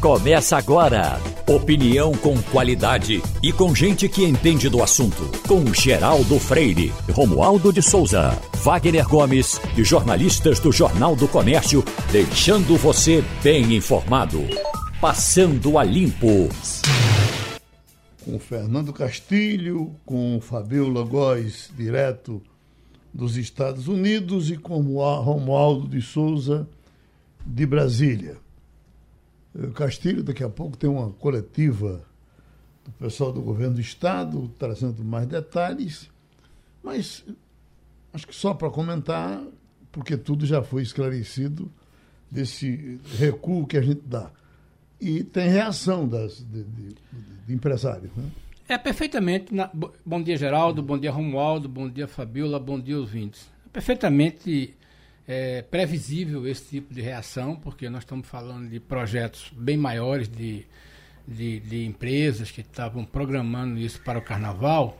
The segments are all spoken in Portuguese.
Começa agora. Opinião com qualidade e com gente que entende do assunto. Com Geraldo Freire, Romualdo de Souza, Wagner Gomes e jornalistas do Jornal do Comércio, deixando você bem informado. Passando a limpo. Com Fernando Castilho, com Fabiola Góes, direto dos Estados Unidos, e com Romualdo de Souza, de Brasília. Castilho, daqui a pouco, tem uma coletiva do pessoal do governo do Estado, trazendo mais detalhes, mas acho que só para comentar, porque tudo já foi esclarecido desse recuo que a gente dá. E tem reação das, de, de, de empresários. Né? É perfeitamente. Na... Bom dia, Geraldo. Bom dia, Romualdo. Bom dia, Fabiola. Bom dia, ouvintes. É perfeitamente é previsível esse tipo de reação, porque nós estamos falando de projetos bem maiores de, de, de empresas que estavam programando isso para o carnaval,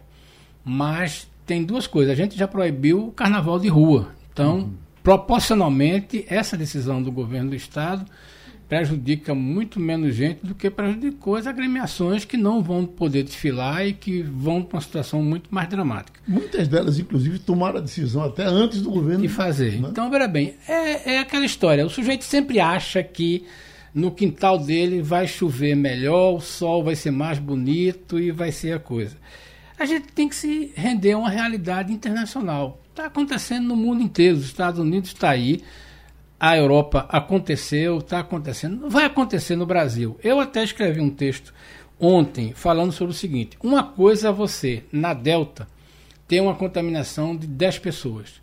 mas tem duas coisas. A gente já proibiu o carnaval de rua. Então, uhum. proporcionalmente, essa decisão do governo do estado prejudica muito menos gente do que prejudicou as agremiações que não vão poder desfilar e que vão para uma situação muito mais dramática. Muitas delas, inclusive, tomaram a decisão até antes do governo. De fazer. Né? Então, veja bem, é, é aquela história. O sujeito sempre acha que no quintal dele vai chover melhor, o sol vai ser mais bonito e vai ser a coisa. A gente tem que se render a uma realidade internacional. Está acontecendo no mundo inteiro. Os Estados Unidos está aí a Europa aconteceu, está acontecendo, vai acontecer no Brasil. Eu até escrevi um texto ontem falando sobre o seguinte: uma coisa é você, na Delta, ter uma contaminação de 10 pessoas.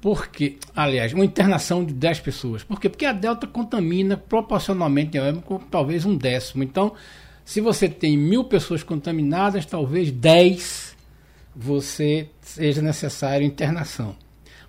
Porque, aliás, uma internação de 10 pessoas. Por quê? Porque a Delta contamina proporcionalmente com talvez um décimo. Então, se você tem mil pessoas contaminadas, talvez 10 você seja necessário internação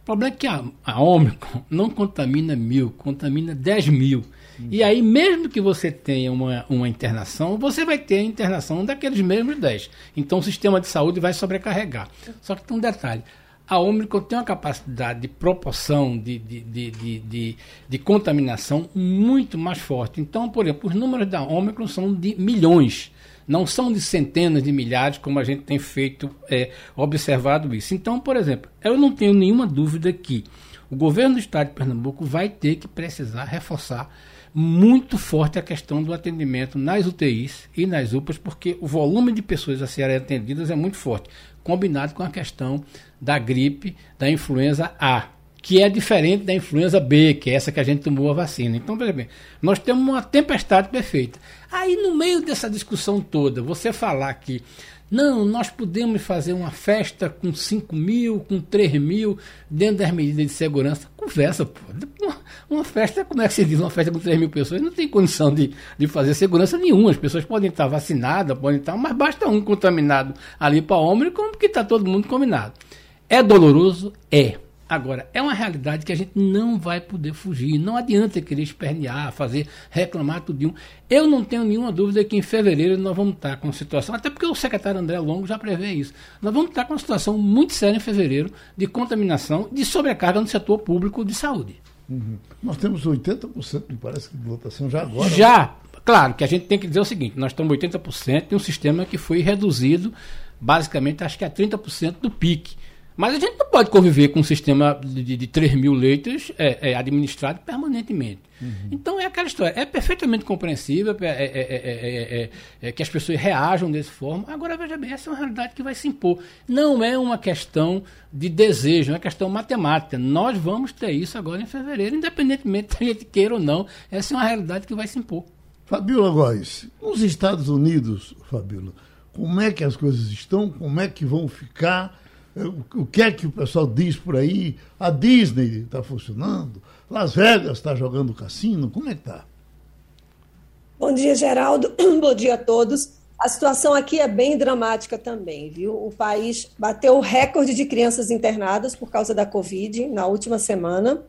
problema é que a, a Ômicron não contamina mil, contamina 10 mil. Uhum. E aí, mesmo que você tenha uma, uma internação, você vai ter a internação daqueles mesmos 10. Então, o sistema de saúde vai sobrecarregar. Só que tem um detalhe. A Ômicron tem uma capacidade de proporção de, de, de, de, de, de contaminação muito mais forte. Então, por exemplo, os números da Ômicron são de milhões não são de centenas de milhares, como a gente tem feito, é, observado isso. Então, por exemplo, eu não tenho nenhuma dúvida que o governo do estado de Pernambuco vai ter que precisar reforçar muito forte a questão do atendimento nas UTIs e nas UPAs, porque o volume de pessoas a serem atendidas é muito forte, combinado com a questão da gripe, da influenza A que é diferente da influenza B, que é essa que a gente tomou a vacina. Então, veja bem, nós temos uma tempestade perfeita. Aí, no meio dessa discussão toda, você falar que não, nós podemos fazer uma festa com 5 mil, com 3 mil, dentro das medidas de segurança. Conversa, pô. Uma, uma, festa, como é que se diz? Uma festa com 3 mil pessoas não tem condição de, de fazer segurança nenhuma. As pessoas podem estar vacinadas, podem estar, mas basta um contaminado ali para homem, como que está todo mundo combinado. É doloroso? É. Agora, é uma realidade que a gente não vai poder fugir. Não adianta querer espernear, fazer, reclamar tudinho. Eu não tenho nenhuma dúvida que em fevereiro nós vamos estar com uma situação, até porque o secretário André Longo já prevê isso. Nós vamos estar com uma situação muito séria em fevereiro de contaminação, de sobrecarga no setor público de saúde. Uhum. Nós temos 80%, me parece, de lotação já agora. Já. Claro que a gente tem que dizer o seguinte: nós estamos 80% de um sistema que foi reduzido, basicamente, acho que a 30% do pique. Mas a gente não pode conviver com um sistema de, de 3 mil leitos é, é, administrado permanentemente. Uhum. Então é aquela história. É perfeitamente compreensível é, é, é, que as pessoas reajam dessa forma. Agora, veja bem, essa é uma realidade que vai se impor. Não é uma questão de desejo, é uma questão matemática. Nós vamos ter isso agora em fevereiro, independentemente se a gente queira ou não. Essa é uma realidade que vai se impor. Fabiola Góes, nos Estados Unidos, Fabiola, como é que as coisas estão? Como é que vão ficar? O que é que o pessoal diz por aí? A Disney está funcionando? Las Vegas está jogando cassino? Como é que está? Bom dia, Geraldo. Bom dia a todos. A situação aqui é bem dramática também, viu? O país bateu o recorde de crianças internadas por causa da Covid na última semana.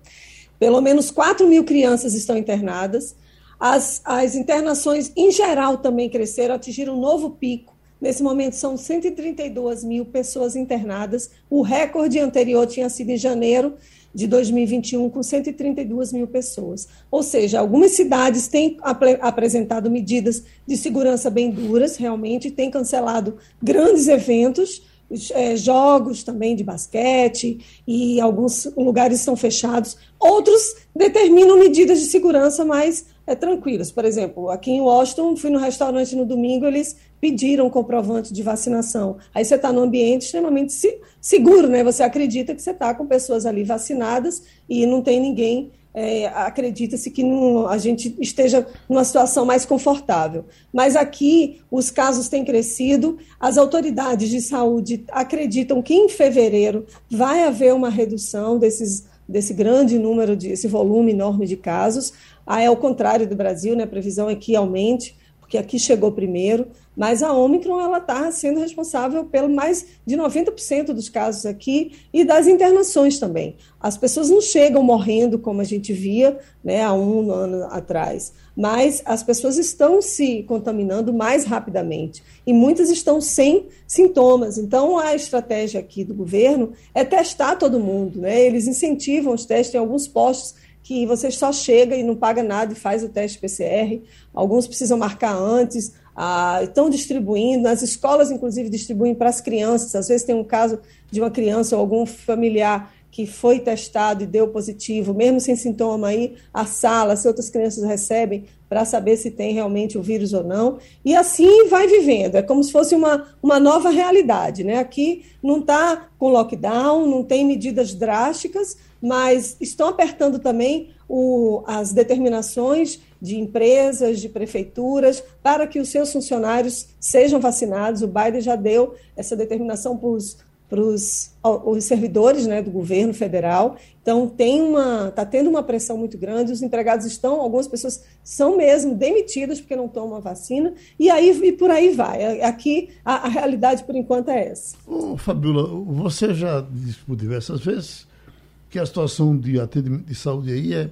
Pelo menos 4 mil crianças estão internadas. As, as internações, em geral, também cresceram, atingiram um novo pico Nesse momento, são 132 mil pessoas internadas. O recorde anterior tinha sido em janeiro, de 2021 com 132 mil pessoas. Ou seja, algumas cidades têm ap apresentado medidas de segurança bem duras, realmente, têm cancelado grandes eventos, é, jogos também de basquete, e alguns lugares estão fechados. Outros determinam medidas de segurança mais é, tranquilas. Por exemplo, aqui em Washington, fui no restaurante no domingo, eles pediram comprovante de vacinação. Aí você está num ambiente extremamente seguro, né? Você acredita que você está com pessoas ali vacinadas e não tem ninguém. É, Acredita-se que não, a gente esteja numa situação mais confortável. Mas aqui os casos têm crescido, as autoridades de saúde acreditam que em fevereiro vai haver uma redução desses, desse grande número, de, esse volume enorme de casos. Aí, ao contrário do Brasil, né, a previsão é que aumente, porque aqui chegou primeiro, mas a Omicron ela está sendo responsável pelo mais de 90% dos casos aqui e das internações também. As pessoas não chegam morrendo como a gente via né, há um ano atrás, mas as pessoas estão se contaminando mais rapidamente e muitas estão sem sintomas. Então, a estratégia aqui do governo é testar todo mundo. Né? Eles incentivam os testes em alguns postos que você só chega e não paga nada e faz o teste PCR. Alguns precisam marcar antes, ah, estão distribuindo, as escolas, inclusive, distribuem para as crianças. Às vezes tem um caso de uma criança ou algum familiar que foi testado e deu positivo, mesmo sem sintoma, aí a sala, se outras crianças recebem, para saber se tem realmente o vírus ou não. E assim vai vivendo, é como se fosse uma, uma nova realidade. Né? Aqui não está com lockdown, não tem medidas drásticas, mas estão apertando também o, as determinações de empresas, de prefeituras, para que os seus funcionários sejam vacinados. O Biden já deu essa determinação para os para os, os servidores né, do governo federal. Então, tem uma, está tendo uma pressão muito grande, os empregados estão, algumas pessoas são mesmo demitidas porque não tomam a vacina, e aí e por aí vai. Aqui, a, a realidade, por enquanto, é essa. Ô, Fabiola, você já disse por diversas vezes que a situação de atendimento de saúde aí é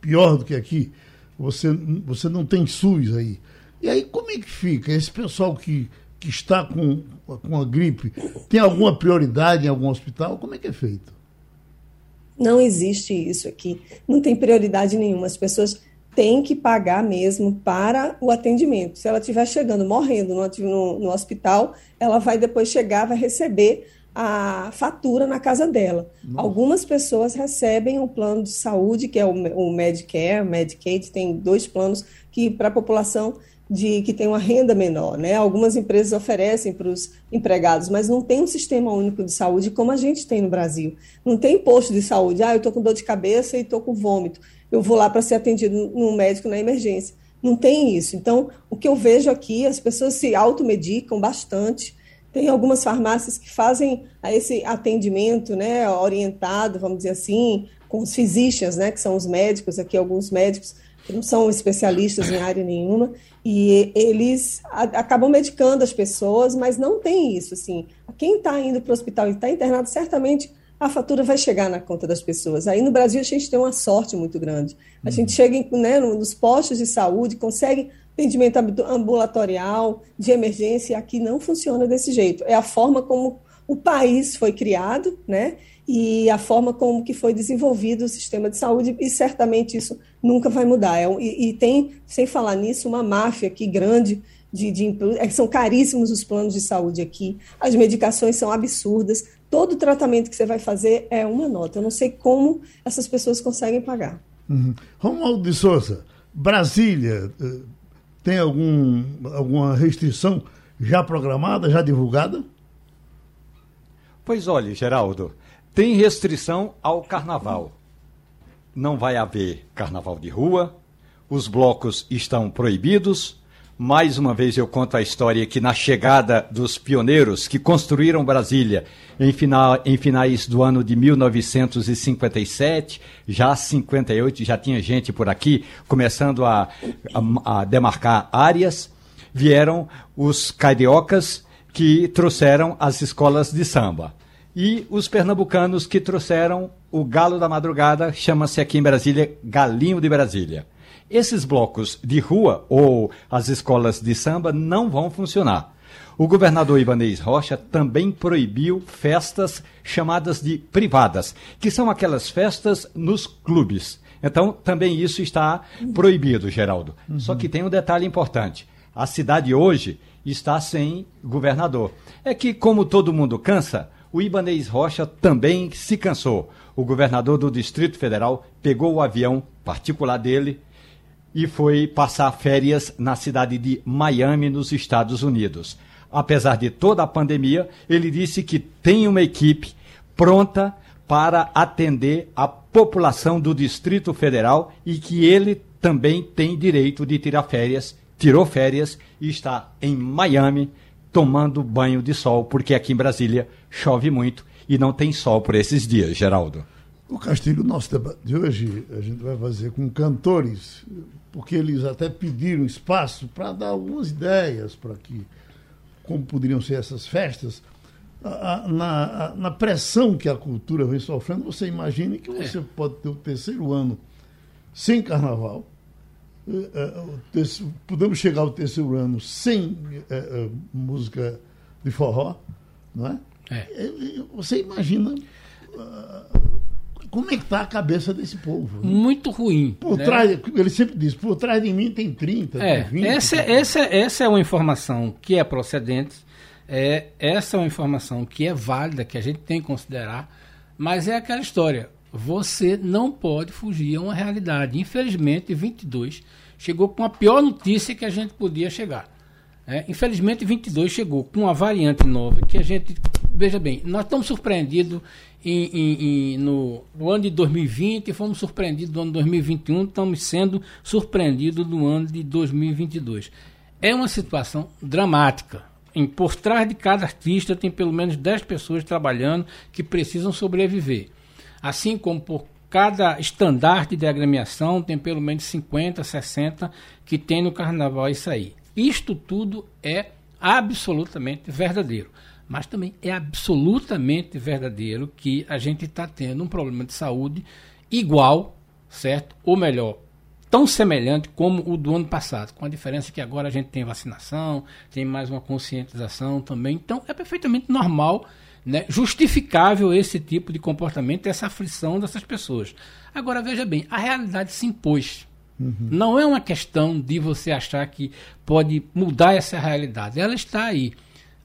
pior do que aqui você, você não tem SUS aí. E aí, como é que fica? Esse pessoal que, que está com, com a gripe, tem alguma prioridade em algum hospital? Como é que é feito? Não existe isso aqui. Não tem prioridade nenhuma. As pessoas têm que pagar mesmo para o atendimento. Se ela estiver chegando, morrendo no, no, no hospital, ela vai depois chegar, vai receber a fatura na casa dela. Nossa. Algumas pessoas recebem um plano de saúde, que é o, o Medicare, o Medicaid, tem dois planos que para a população de que tem uma renda menor, né? Algumas empresas oferecem para os empregados, mas não tem um sistema único de saúde como a gente tem no Brasil. Não tem posto de saúde. Ah, eu estou com dor de cabeça e estou com vômito. Eu vou lá para ser atendido no médico na emergência. Não tem isso. Então, o que eu vejo aqui, as pessoas se automedicam bastante tem algumas farmácias que fazem esse atendimento né, orientado, vamos dizer assim, com os physicians, né, que são os médicos, aqui alguns médicos que não são especialistas em área nenhuma, e eles acabam medicando as pessoas, mas não tem isso. Assim, quem está indo para o hospital e está internado, certamente a fatura vai chegar na conta das pessoas. Aí no Brasil a gente tem uma sorte muito grande. A gente uhum. chega né, nos postos de saúde, consegue atendimento ambulatorial, de emergência, aqui não funciona desse jeito. É a forma como o país foi criado, né? E a forma como que foi desenvolvido o sistema de saúde, e certamente isso nunca vai mudar. É, e, e, tem, sem falar nisso, uma máfia aqui grande de, de é, são caríssimos os planos de saúde aqui, as medicações são absurdas, todo tratamento que você vai fazer é uma nota. Eu não sei como essas pessoas conseguem pagar. Uhum. Romualdo de Souza, Brasília, eh, tem algum, alguma restrição já programada, já divulgada? Pois olha, Geraldo, tem restrição ao carnaval. Não vai haver carnaval de rua, os blocos estão proibidos, mais uma vez eu conto a história que na chegada dos pioneiros que construíram Brasília em, final, em finais do ano de 1957, já 58, já tinha gente por aqui começando a, a, a demarcar áreas, vieram os cariocas que trouxeram as escolas de samba. E os pernambucanos que trouxeram o galo da madrugada, chama-se aqui em Brasília Galinho de Brasília. Esses blocos de rua ou as escolas de samba não vão funcionar. O governador Ibanez Rocha também proibiu festas chamadas de privadas, que são aquelas festas nos clubes. Então, também isso está proibido, Geraldo. Uhum. Só que tem um detalhe importante. A cidade hoje está sem governador. É que, como todo mundo cansa, o Ibanez Rocha também se cansou. O governador do Distrito Federal pegou o avião particular dele e foi passar férias na cidade de Miami, nos Estados Unidos. Apesar de toda a pandemia, ele disse que tem uma equipe pronta para atender a população do Distrito Federal e que ele também tem direito de tirar férias, tirou férias e está em Miami tomando banho de sol, porque aqui em Brasília chove muito e não tem sol por esses dias, Geraldo. O Castilho, nosso debate de hoje, a gente vai fazer com cantores, porque eles até pediram espaço para dar algumas ideias para que como poderiam ser essas festas na, na pressão que a cultura vem sofrendo, você imagine que você é. pode ter o terceiro ano sem carnaval, eh, eh, podemos chegar ao terceiro ano sem é, música de forró, não é? é. Você imagina como é que está a cabeça desse povo? Né? Muito ruim. Por né? trás, ele sempre diz, por trás de mim tem 30, é, tem 20. Essa, essa, essa é uma informação que é procedente é, essa é uma informação que é válida, que a gente tem que considerar, mas é aquela história. Você não pode fugir a uma realidade. Infelizmente, 22 chegou com a pior notícia que a gente podia chegar. É, infelizmente, 22 chegou com uma variante nova que a gente. Veja bem, nós estamos surpreendidos em, em, em, no, no, ano de 2020 e fomos surpreendidos no ano de 2021, estamos sendo surpreendidos no ano de 2022. É uma situação dramática em, por trás de cada artista tem pelo menos 10 pessoas trabalhando que precisam sobreviver. Assim como por cada estandarte de agremiação tem pelo menos 50, 60 que tem no carnaval isso aí. Isto tudo é absolutamente verdadeiro. Mas também é absolutamente verdadeiro que a gente está tendo um problema de saúde igual, certo? Ou melhor, tão semelhante como o do ano passado, com a diferença que agora a gente tem vacinação, tem mais uma conscientização também. Então é perfeitamente normal, né, justificável esse tipo de comportamento, essa aflição dessas pessoas. Agora veja bem, a realidade se impôs. Uhum. Não é uma questão de você achar que pode mudar essa realidade. Ela está aí.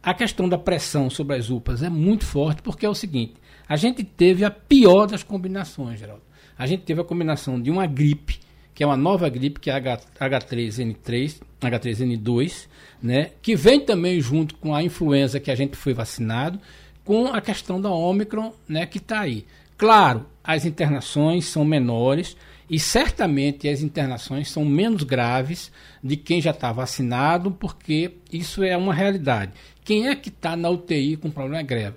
A questão da pressão sobre as UPAs é muito forte, porque é o seguinte: a gente teve a pior das combinações, Geraldo. A gente teve a combinação de uma gripe que é uma nova gripe, que é a H3N3, H3N2, né, que vem também junto com a influenza que a gente foi vacinado, com a questão da Omicron, né, que está aí. Claro, as internações são menores e certamente as internações são menos graves de quem já está vacinado, porque isso é uma realidade. Quem é que está na UTI com problema grave?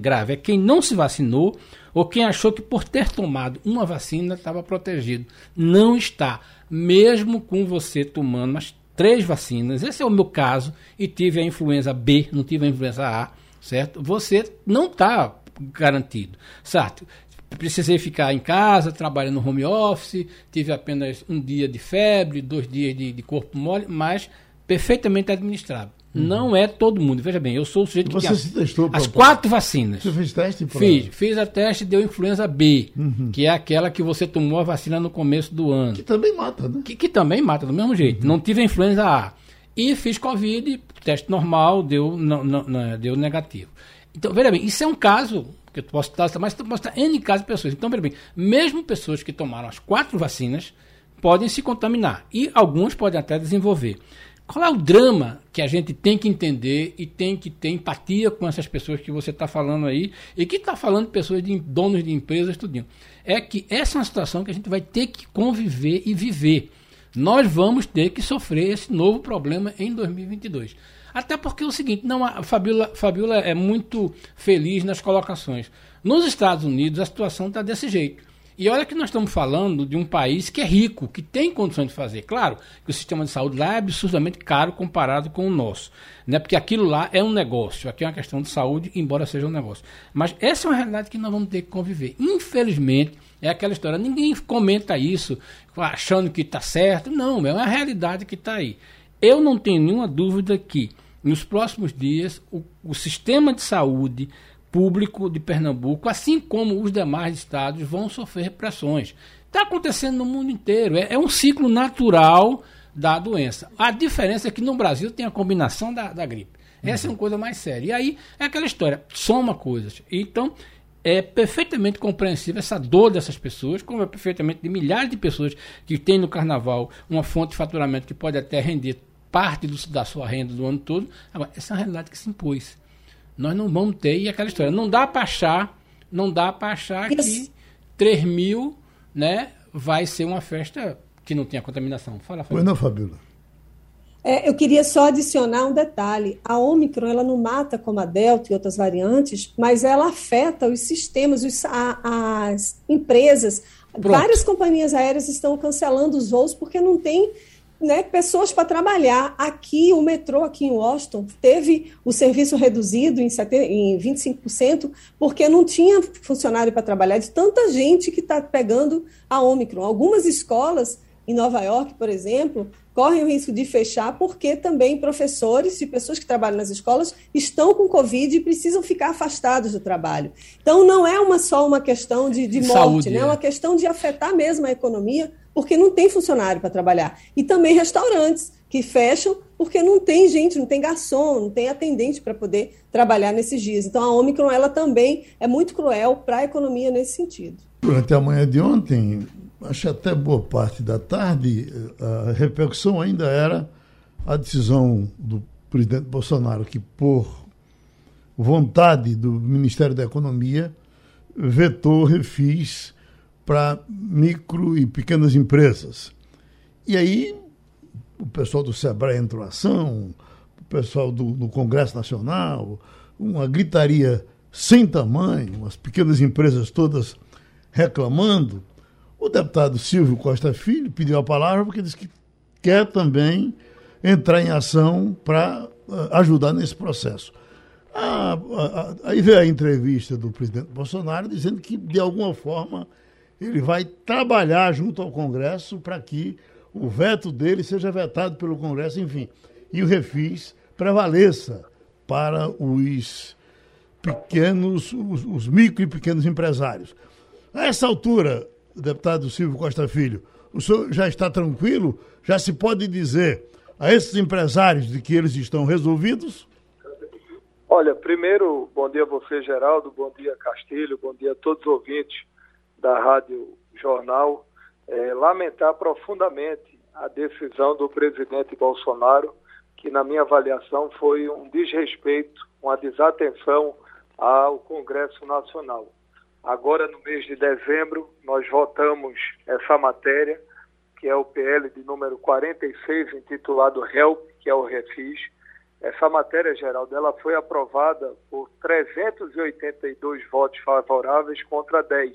grave é quem não se vacinou ou quem achou que por ter tomado uma vacina estava protegido. Não está. Mesmo com você tomando umas três vacinas, esse é o meu caso, e tive a influenza B, não tive a influenza A, certo? Você não está garantido, certo? Precisei ficar em casa, trabalhando no home office, tive apenas um dia de febre, dois dias de, de corpo mole, mas perfeitamente administrado. Uhum. Não é todo mundo. Veja bem, eu sou o sujeito Você que se testou as quatro vacinas. Você fez teste? Pra... Fiz. Fiz a teste deu influenza B, uhum. que é aquela que você tomou a vacina no começo do ano. Que também mata, né? Que, que também mata, do mesmo jeito. Uhum. Não tive a influenza A. E fiz Covid, teste normal, deu, não, não, não, deu negativo. Então, veja bem, isso é um caso que eu posso estar, mas posso estar N casos de pessoas. Então, veja bem, mesmo pessoas que tomaram as quatro vacinas podem se contaminar. E alguns podem até desenvolver. Qual é o drama que a gente tem que entender e tem que ter empatia com essas pessoas que você está falando aí e que está falando pessoas de donos de empresas, tudinho. É que essa é uma situação que a gente vai ter que conviver e viver. Nós vamos ter que sofrer esse novo problema em 2022. Até porque é o seguinte, não, a Fabiola, Fabiola é muito feliz nas colocações. Nos Estados Unidos a situação está desse jeito. E olha que nós estamos falando de um país que é rico, que tem condições de fazer. Claro que o sistema de saúde lá é absurdamente caro comparado com o nosso. Né? Porque aquilo lá é um negócio. Aqui é uma questão de saúde, embora seja um negócio. Mas essa é uma realidade que nós vamos ter que conviver. Infelizmente, é aquela história. Ninguém comenta isso achando que está certo. Não, é uma realidade que está aí. Eu não tenho nenhuma dúvida que nos próximos dias, o, o sistema de saúde público de Pernambuco, assim como os demais estados, vão sofrer pressões. Está acontecendo no mundo inteiro. É, é, um ciclo natural da doença. A diferença é que no Brasil tem a combinação da, da gripe. Essa uhum. é uma coisa mais séria. E aí é aquela história, soma coisas. Então, é perfeitamente compreensível essa dor dessas pessoas, como é perfeitamente de milhares de pessoas que têm no carnaval uma fonte de faturamento que pode até render parte do, da sua renda do ano todo. Agora, essa é uma realidade que se impôs. Nós não vamos ter, e aquela história, não dá para achar, não dá para achar que 3 mil né, vai ser uma festa que não tenha contaminação. Fala, Fabiola. Pois não, Fabiola. É, eu queria só adicionar um detalhe. A Omicron ela não mata como a Delta e outras variantes, mas ela afeta os sistemas, os, a, as empresas. Pronto. Várias companhias aéreas estão cancelando os voos porque não tem né, pessoas para trabalhar. Aqui, o metrô aqui em Washington teve o serviço reduzido em, em 25%, porque não tinha funcionário para trabalhar, de tanta gente que está pegando a Omicron. Algumas escolas, em Nova York, por exemplo, correm o risco de fechar porque também professores e pessoas que trabalham nas escolas estão com Covid e precisam ficar afastados do trabalho. Então, não é uma, só uma questão de, de morte, Saúde, né? é uma questão de afetar mesmo a economia, porque não tem funcionário para trabalhar. E também restaurantes que fecham porque não tem gente, não tem garçom, não tem atendente para poder trabalhar nesses dias. Então, a Omicron ela também é muito cruel para a economia nesse sentido. Durante a manhã de ontem, acho até boa parte da tarde, a repercussão ainda era a decisão do presidente Bolsonaro, que por vontade do Ministério da Economia vetou refis para micro e pequenas empresas. E aí o pessoal do Sebrae entrou em ação, o pessoal do, do Congresso Nacional, uma gritaria sem tamanho, as pequenas empresas todas reclamando. O deputado Silvio Costa Filho pediu a palavra porque disse que quer também entrar em ação para uh, ajudar nesse processo. Ah, ah, aí veio a entrevista do presidente Bolsonaro dizendo que, de alguma forma, ele vai trabalhar junto ao Congresso para que o veto dele seja vetado pelo Congresso, enfim, e o refis prevaleça para os pequenos, os, os micro e pequenos empresários. A essa altura, deputado Silvio Costa Filho, o senhor já está tranquilo? Já se pode dizer a esses empresários de que eles estão resolvidos? Olha, primeiro, bom dia a você, Geraldo, bom dia, Castilho, bom dia a todos os ouvintes da Rádio Jornal. É, lamentar profundamente a decisão do presidente Bolsonaro, que, na minha avaliação, foi um desrespeito, uma desatenção ao Congresso Nacional. Agora, no mês de dezembro, nós votamos essa matéria, que é o PL de número 46, intitulado HELP, que é o Refis. Essa matéria, Geraldo, ela foi aprovada por 382 votos favoráveis contra 10,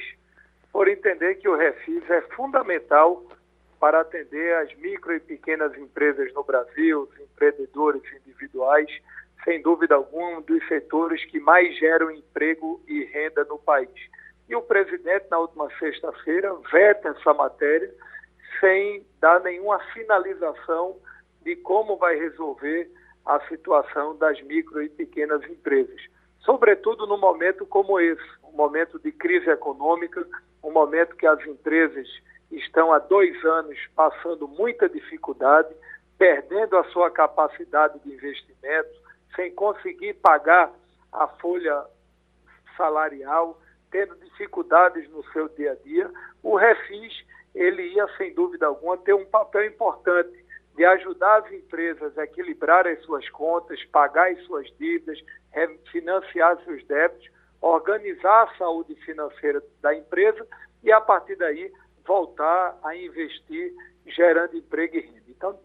por entender que o Refis é fundamental para atender as micro e pequenas empresas no Brasil, os empreendedores individuais, sem dúvida alguma, um dos setores que mais geram emprego e renda no país. E o presidente, na última sexta-feira, veta essa matéria sem dar nenhuma finalização de como vai resolver a situação das micro e pequenas empresas. Sobretudo no momento como esse, um momento de crise econômica, um momento que as empresas estão há dois anos passando muita dificuldade, perdendo a sua capacidade de investimento, sem conseguir pagar a folha salarial, tendo dificuldades no seu dia a dia, o Refis ele ia sem dúvida alguma ter um papel importante de ajudar as empresas a equilibrar as suas contas, pagar as suas dívidas, financiar seus débitos, organizar a saúde financeira da empresa e a partir daí voltar a investir gerando emprego e renda. Então,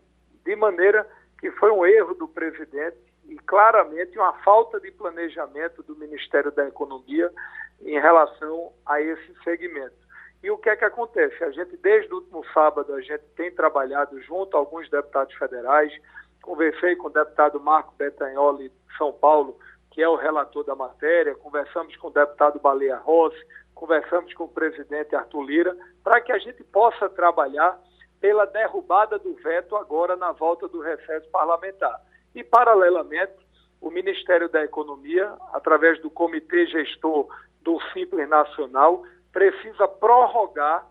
de maneira que foi um erro do presidente e claramente uma falta de planejamento do Ministério da Economia em relação a esse segmento. E o que é que acontece? A gente, desde o último sábado, a gente tem trabalhado junto a alguns deputados federais, conversei com o deputado Marco Betagnoli de São Paulo, que é o relator da matéria, conversamos com o deputado Baleia Rossi, conversamos com o presidente Arthur Lira, para que a gente possa trabalhar pela derrubada do veto agora na volta do recesso parlamentar. E, paralelamente, o Ministério da Economia, através do Comitê Gestor do Simples Nacional, precisa prorrogar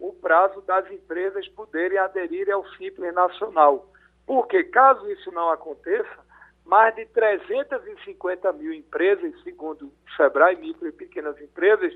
o prazo das empresas poderem aderir ao Simples Nacional. Porque, caso isso não aconteça, mais de 350 mil empresas, segundo o SEBRAE, micro e pequenas empresas,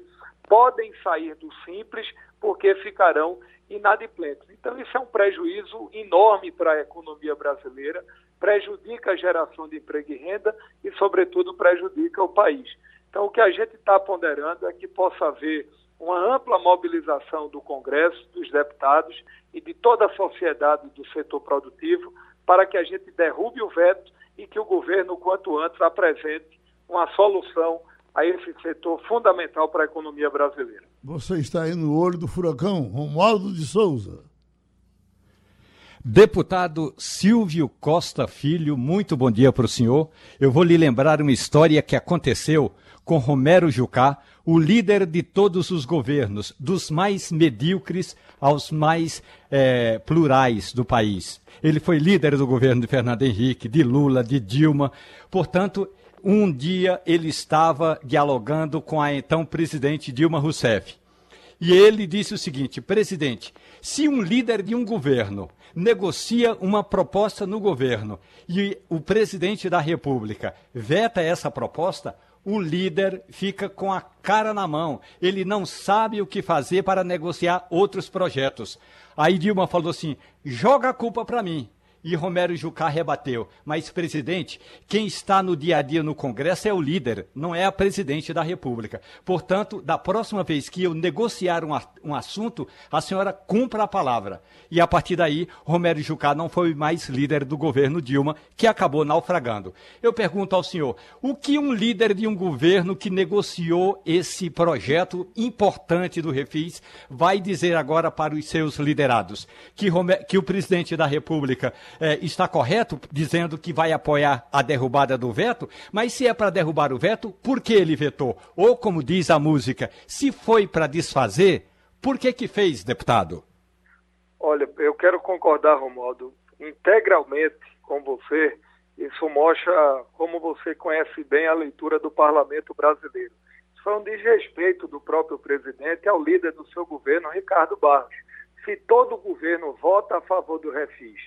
podem sair do Simples porque ficarão inadimplentes. Então, isso é um prejuízo enorme para a economia brasileira, prejudica a geração de emprego e renda e, sobretudo, prejudica o país. Então, o que a gente está ponderando é que possa haver uma ampla mobilização do Congresso, dos deputados e de toda a sociedade do setor produtivo para que a gente derrube o veto e que o governo, quanto antes, apresente uma solução a esse setor fundamental para a economia brasileira. Você está aí no olho do furacão, Romualdo de Souza. Deputado Silvio Costa Filho, muito bom dia para o senhor. Eu vou lhe lembrar uma história que aconteceu com Romero Jucá, o líder de todos os governos, dos mais medíocres aos mais é, plurais do país. Ele foi líder do governo de Fernando Henrique, de Lula, de Dilma. Portanto, um dia ele estava dialogando com a então presidente Dilma Rousseff. E ele disse o seguinte: presidente, se um líder de um governo negocia uma proposta no governo e o presidente da República veta essa proposta, o líder fica com a cara na mão. Ele não sabe o que fazer para negociar outros projetos. Aí Dilma falou assim: joga a culpa para mim. E Romero Jucá rebateu. Mas, presidente, quem está no dia a dia no Congresso é o líder, não é a presidente da República. Portanto, da próxima vez que eu negociar um, um assunto, a senhora cumpra a palavra. E a partir daí, Romero Jucá não foi mais líder do governo Dilma, que acabou naufragando. Eu pergunto ao senhor, o que um líder de um governo que negociou esse projeto importante do Refis vai dizer agora para os seus liderados? Que, que o presidente da República é, está correto dizendo que vai apoiar a derrubada do veto, mas se é para derrubar o veto, por que ele vetou? Ou, como diz a música, se foi para desfazer, por que que fez, deputado? Olha, eu quero concordar, Romualdo, integralmente com você. Isso mostra como você conhece bem a leitura do parlamento brasileiro. Isso foi um desrespeito do próprio presidente ao líder do seu governo, Ricardo Barros. Se todo o governo vota a favor do refis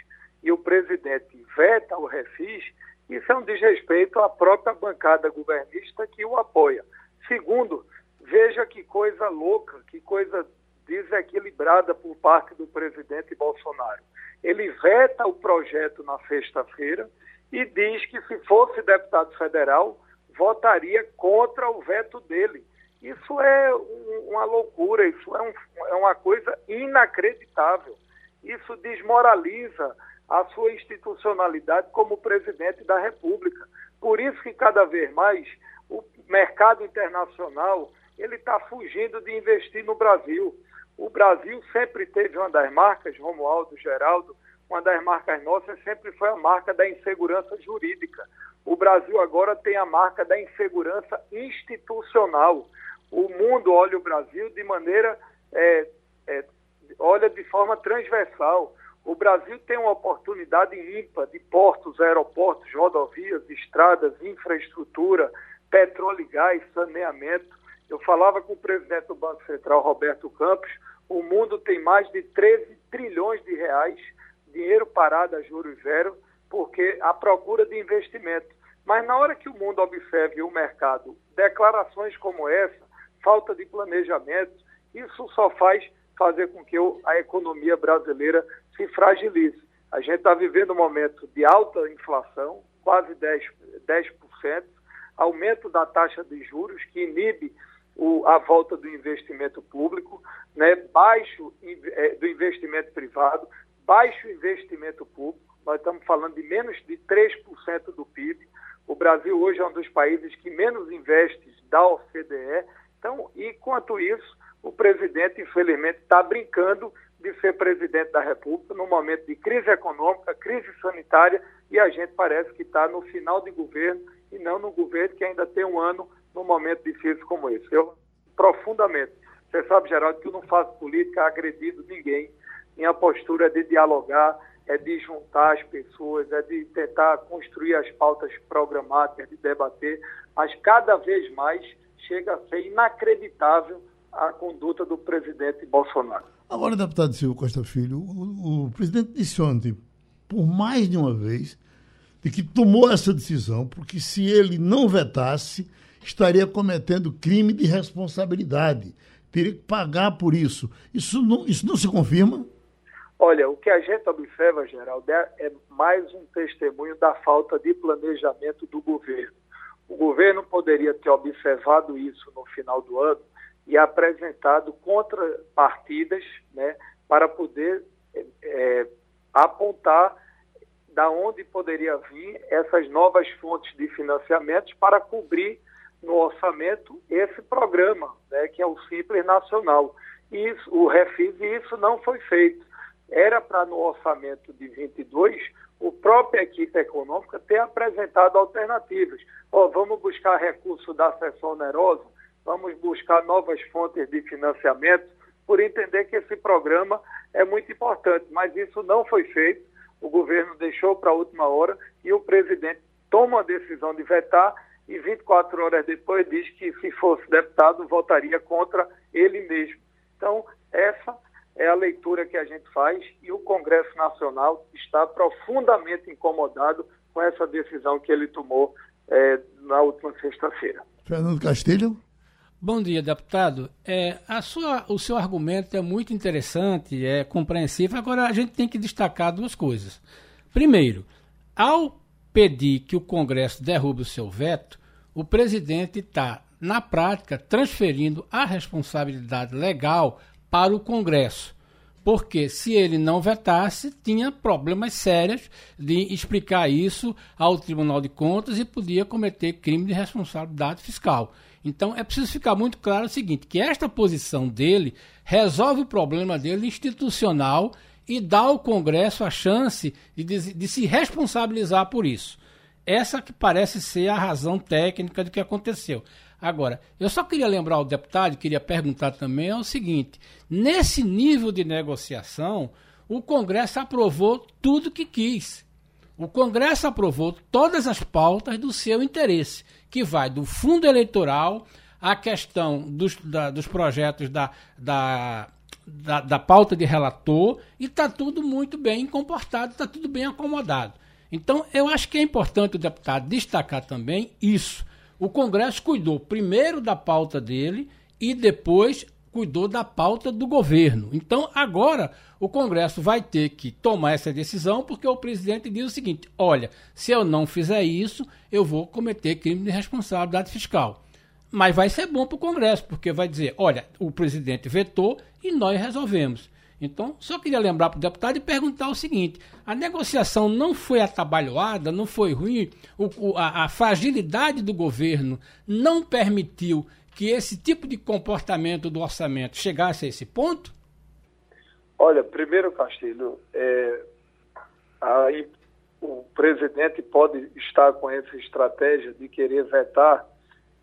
e o presidente veta o refis, isso é um desrespeito à própria bancada governista que o apoia. Segundo, veja que coisa louca, que coisa desequilibrada por parte do presidente Bolsonaro. Ele veta o projeto na sexta-feira e diz que, se fosse deputado federal, votaria contra o veto dele. Isso é um, uma loucura, isso é, um, é uma coisa inacreditável. Isso desmoraliza a sua institucionalidade como presidente da República. Por isso que cada vez mais o mercado internacional ele está fugindo de investir no Brasil. O Brasil sempre teve uma das marcas, Romualdo, Geraldo, uma das marcas nossas sempre foi a marca da insegurança jurídica. O Brasil agora tem a marca da insegurança institucional. O mundo olha o Brasil de maneira, é, é, olha de forma transversal. O Brasil tem uma oportunidade ímpar de portos, aeroportos, rodovias, estradas, infraestrutura, petróleo e gás, saneamento. Eu falava com o presidente do Banco Central, Roberto Campos, o mundo tem mais de 13 trilhões de reais, dinheiro parado a juros zero, porque a procura de investimento. Mas na hora que o mundo observe o mercado, declarações como essa, falta de planejamento, isso só faz fazer com que a economia brasileira se fragilize. A gente está vivendo um momento de alta inflação, quase 10%, 10% aumento da taxa de juros, que inibe o, a volta do investimento público, né, baixo é, do investimento privado, baixo investimento público, nós estamos falando de menos de 3% do PIB. O Brasil hoje é um dos países que menos investe da OCDE. Então, enquanto isso, o presidente, infelizmente, está brincando de ser presidente da República num momento de crise econômica, crise sanitária, e a gente parece que está no final de governo e não no governo que ainda tem um ano num momento difícil como esse. Eu, profundamente, você sabe, Geraldo, que eu não faço política agredindo ninguém. Minha postura é de dialogar, é de juntar as pessoas, é de tentar construir as pautas programáticas, de debater, mas cada vez mais chega a ser inacreditável a conduta do presidente Bolsonaro. Agora, deputado Silvio Costa Filho, o, o presidente disse ontem, por mais de uma vez, de que tomou essa decisão, porque se ele não vetasse, estaria cometendo crime de responsabilidade. Teria que pagar por isso. Isso não, isso não se confirma? Olha, o que a gente observa, Geraldo, é, é mais um testemunho da falta de planejamento do governo. O governo poderia ter observado isso no final do ano e apresentado contrapartidas né, para poder é, apontar da onde poderia vir essas novas fontes de financiamentos para cobrir no orçamento esse programa, né, que é o Simples Nacional. Isso, o Refis, e isso não foi feito. Era para no orçamento de 22 o própria equipe econômica ter apresentado alternativas. Oh, vamos buscar recurso da sessão onerosa, vamos buscar novas fontes de financiamento, por entender que esse programa é muito importante, mas isso não foi feito. O governo deixou para a última hora e o presidente toma a decisão de vetar e 24 horas depois diz que se fosse deputado votaria contra ele mesmo. Então, essa é a leitura que a gente faz e o Congresso Nacional está profundamente incomodado com essa decisão que ele tomou é, na última sexta-feira. Fernando Castilho. Bom dia, deputado. É, a sua, o seu argumento é muito interessante, é compreensível. Agora, a gente tem que destacar duas coisas. Primeiro, ao pedir que o Congresso derrube o seu veto, o presidente está, na prática, transferindo a responsabilidade legal para o Congresso. Porque se ele não vetasse, tinha problemas sérios de explicar isso ao Tribunal de Contas e podia cometer crime de responsabilidade fiscal. Então é preciso ficar muito claro o seguinte: que esta posição dele resolve o problema dele institucional e dá ao Congresso a chance de, de, se responsabilizar por isso. Essa que parece ser a razão técnica do que aconteceu. Agora, eu só queria lembrar ao deputado, queria perguntar também, é o seguinte: nesse nível de negociação, o Congresso aprovou tudo que quis. O Congresso aprovou todas as pautas do seu interesse que vai do fundo eleitoral à questão dos, da, dos projetos da, da, da, da, pauta de relator, e está tudo muito bem comportado, está tudo bem acomodado. Então, eu acho que é importante o deputado destacar também isso. O Congresso cuidou primeiro da pauta dele e depois cuidou da pauta do governo. Então, agora, o Congresso vai ter que tomar essa decisão, porque o presidente diz o seguinte: olha, se eu não fizer isso, eu vou cometer crime de responsabilidade fiscal. Mas vai ser bom para o Congresso, porque vai dizer: olha, o presidente vetou e nós resolvemos. Então, só queria lembrar para o deputado e perguntar o seguinte: a negociação não foi atabalhoada, não foi ruim, o, a, a fragilidade do governo não permitiu que esse tipo de comportamento do orçamento chegasse a esse ponto? Olha, primeiro, Castilho, é, a, o presidente pode estar com essa estratégia de querer vetar